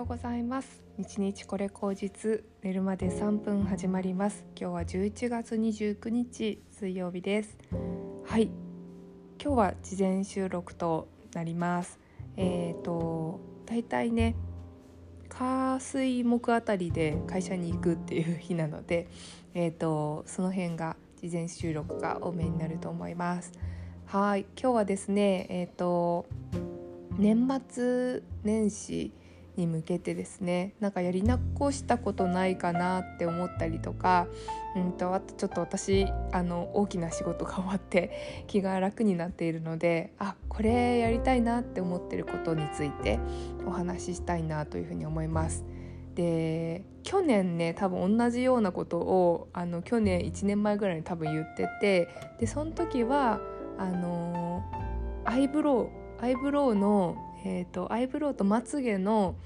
ようございます。日日これ口実寝るまで3分始まります。今日は11月29日水曜日です。はい。今日は事前収録となります。えっ、ー、とだいたいね火水木あたりで会社に行くっていう日なのでえっ、ー、とその辺が事前収録が多めになると思います。はい。今日はですねえっ、ー、と年末年始に向けてですねなんかやり残したことないかなって思ったりとか、うんと、あとちょっと私あの大きな仕事が終わって気が楽になっているのであこれやりたいなって思ってることについてお話ししたいなというふうに思います。で去年ね多分同じようなことをあの去年1年前ぐらいに多分言っててでその時はあのアイブロウアイブロウのえーと、アイブロウとまつげの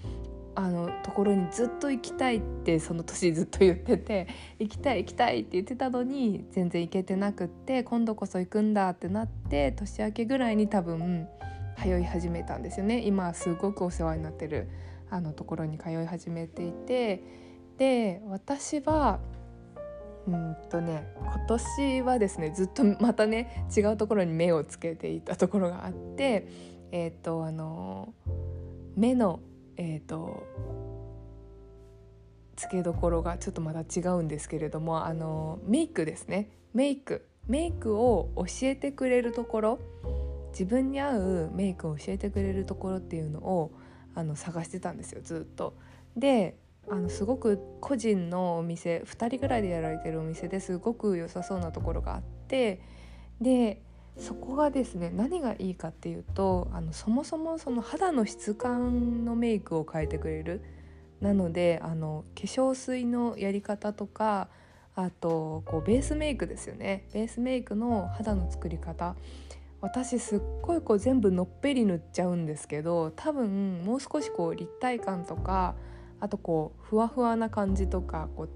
あのところにずっと行きたいってその年ずっと言ってて 行きたい行きたいって言ってたのに全然行けてなくって今度こそ行くんだってなって年明けぐらいに多分通い始めたんですよね。今すごくお世話になってるあのところに通い始めていて。で私はうんとね今年はですねずっとまたね違うところに目をつけていたところがあってえっ、とあの目のえっ、と付けどころがちょっとまた違うんですけれどもあのメイクですね。メイク。メイクを教えてくれるところ。自分に合うメイクを教えてくれるところっていうのをあの探してたんですよずっと。であのすごく個人のお店2人ぐらいでやられてるお店ですごく良さそうなところがあってでそこがですね何がいいかっていうとあのそもそもその肌の質感のメイクを変えてくれる。なのであの化粧水のやり方とかあとこうベースメイクですよね。ベースメイクの肌の作り方。私すっごいこう全部のっぺり塗っちゃうんですけど多分もう少しこう立体感とかあとこうふわふわな感じとかこう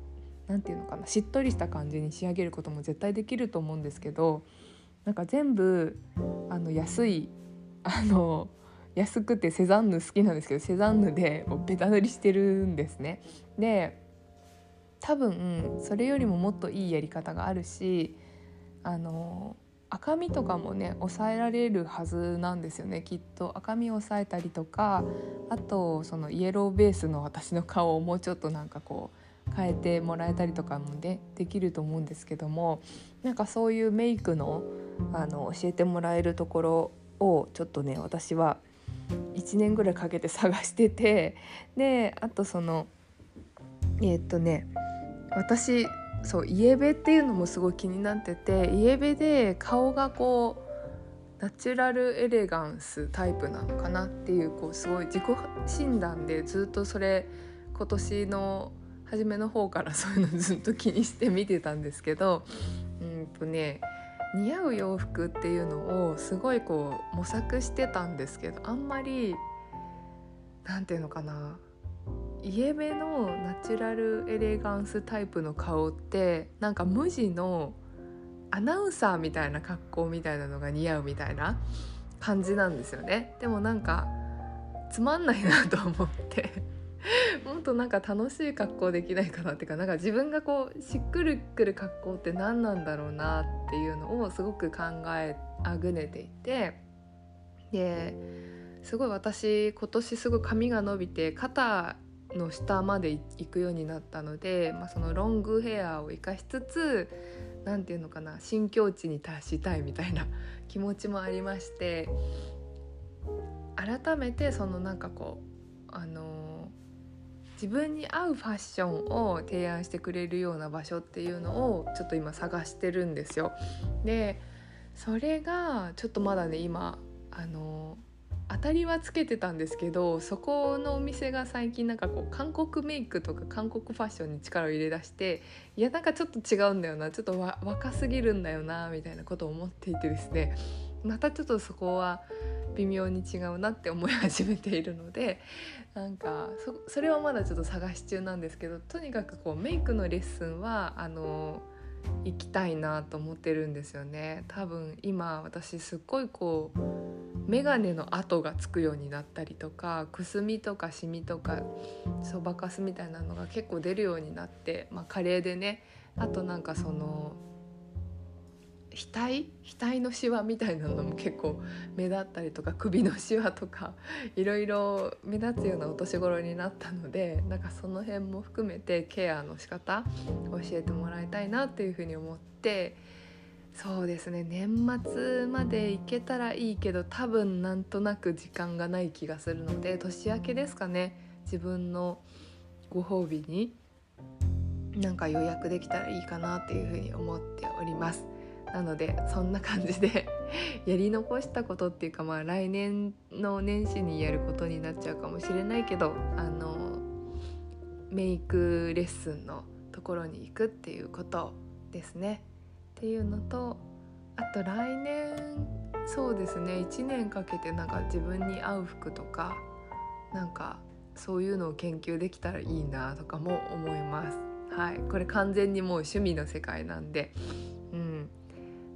何て言うのかなしっとりした感じに仕上げることも絶対できると思うんですけどなんか全部あの安いあの安くてセザンヌ好きなんですけどセザンヌでもうベタ塗りしてるんですね。で多分それよりももっといいやり方があるしあの赤みとかもね抑えられるはずなんですよねきっと赤みを抑えたりとかあとそのイエローベースの私の顔をもうちょっとなんかこう変えてもらえたりとかもねできると思うんですけどもなんかそういうメイクのあの教えてもらえるところをちょっとね私は1年ぐらいかけて探しててであとそのえー、っとね私そうイエベっていうのもすごい気になっててイエベで顔がこうナチュラルエレガンスタイプなのかなっていうこうすごい自己診断でずっとそれ今年の初めの方からそういうのずっと気にして見てたんですけどうんとね似合う洋服っていうのをすごいこう模索してたんですけどあんまり何て言うのかな。イエメのナチュラルエレガンスタイプの顔ってなんか無地のアナウンサーみたいな格好みたいなのが似合うみたいな感じなんですよね。でもなんかつまんないなと思って。もっとなんか楽しい格好できないかなっていうかなんか自分がこうしっくりくる格好って何なんだろうなっていうのをすごく考えあぐねていてですごい私今年すごい髪が伸びて肩の下まで行くようになったので、まあ、そのロングヘアを生かしつつ何て言うのかな新境地に達したいみたいな気持ちもありまして改めてそのなんかこうあの自分に合うファッションを提案してくれるような場所っていうのをちょっと今探してるんですよ。でそれがちょっとまだね今あの当たりはつけてたんですけどそこのお店が最近なんかこう韓国メイクとか韓国ファッションに力を入れ出していやなんかちょっと違うんだよなちょっと若すぎるんだよなみたいなことを思っていてですねまたちょっとそこは微妙に違うなって思い始めているので なんかそれはまだちょっと探し中なんですけどとにかくこうメイクのレッスンはあの行きたいなと思ってるんですよね。多分今私すっごいこう眼鏡の跡がつくようになったりとかくすみとかシミとかそばかすみたいなのが結構出るようになって、まあ、加齢でねあとなんかその額？額のシワみたいなのも結構目立ったりとか首のシワとか いろいろ目立つようなお年頃になったのでなんかその辺も含めてケアの仕方教えてもらいたいなっていうふうに思ってそうですね年末まで行けたらいいけど多分なんとなく時間がない気がするので年明けですかね自分のご褒美になんか予約できたらいいかなっていうふうに思っております。なのでそんな感じで やり残したことっていうかまあ来年の年始にやることになっちゃうかもしれないけどあのメイクレッスンのところに行くっていうことですね。っていうのとあと来年そうですね1年かけてなんか自分に合う服とかなんかそういうのを研究できたらいいなとかも思います。はい、これ完全にもう趣味の世界なんで、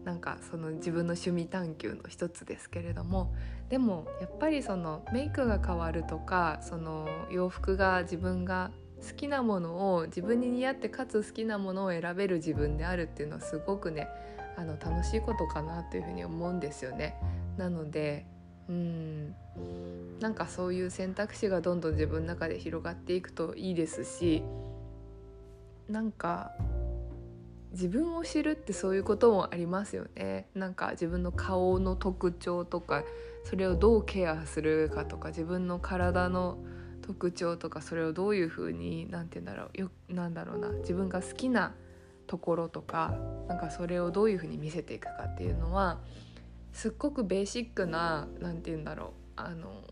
なんかその自分の趣味探求の一つですけれどもでもやっぱりそのメイクが変わるとかその洋服が自分が好きなものを自分に似合ってかつ好きなものを選べる自分であるっていうのはすごくねあの楽しいことかなというふうに思うんですよね。なのでうんなんかそういう選択肢がどんどん自分の中で広がっていくといいですしなんか自分を知るってそういうこともありますよね。なんか自分の顔の特徴とかそれをどうケアするかとか自分の体の特徴とかそれをどういうふうに何て言うんだろうよなんだろうな自分が好きなところとかなんかそれをどういうふうに見せていくかっていうのはすっごくベーシックな何て言うんだろうあの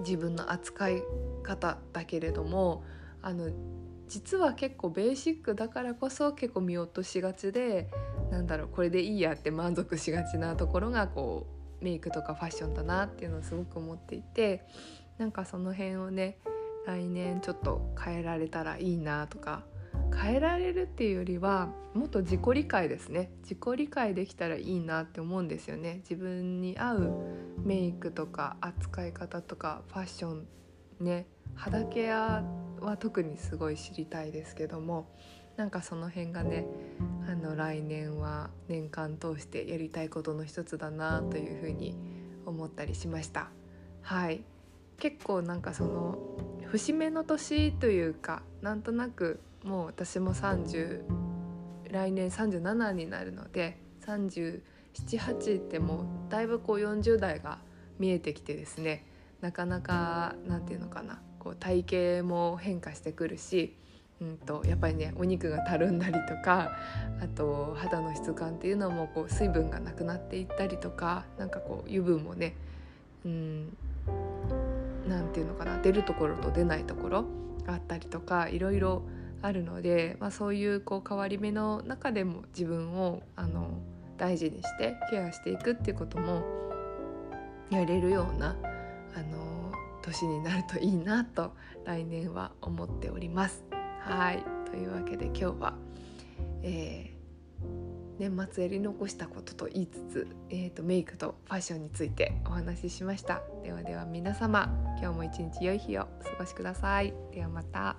自分の扱い方だけれどもあの実は結構ベーシックだからこそ結構見落としがちでなんだろうこれでいいやって満足しがちなところがこうメイクとかファッションだなっていうのをすごく思っていてなんかその辺をね来年ちょっと変えられたらいいなとか変えられるっていうよりはもっと自己理解ですね。自己理解できたらいいなって思うんですよね。自分に合うメイクとか扱い方とかファッションね肌ケアは特にすごい知りたいですけどもなんかその辺がねあの来年は年間通してやりたいことの一つだなというふうに思ったりしました。はい結構なんかその節目の年というかなんとなくもう私も30来年37になるので378ってもうだいぶこう40代が見えてきてですねなかなか何て言うのかなこう体型も変化してくるし、うんと、やっぱりねお肉がたるんだりとかあと肌の質感っていうのもこう水分がなくなっていったりとかなんかこう油分もねうん何て言うのかな出るところと出ないところがあったりとかいろいろあるので、まあ、そういうこう変わり目の中でも自分をあの大事にしてケアしていくっていうこともやれるようなあの年になるといいなと来年は思っております。はいというわけで今日は、えー年末やり残したことと言いつつ、えーと、メイクとファッションについてお話ししましたではでは皆様今日も一日良い日をお過ごしくださいではまた。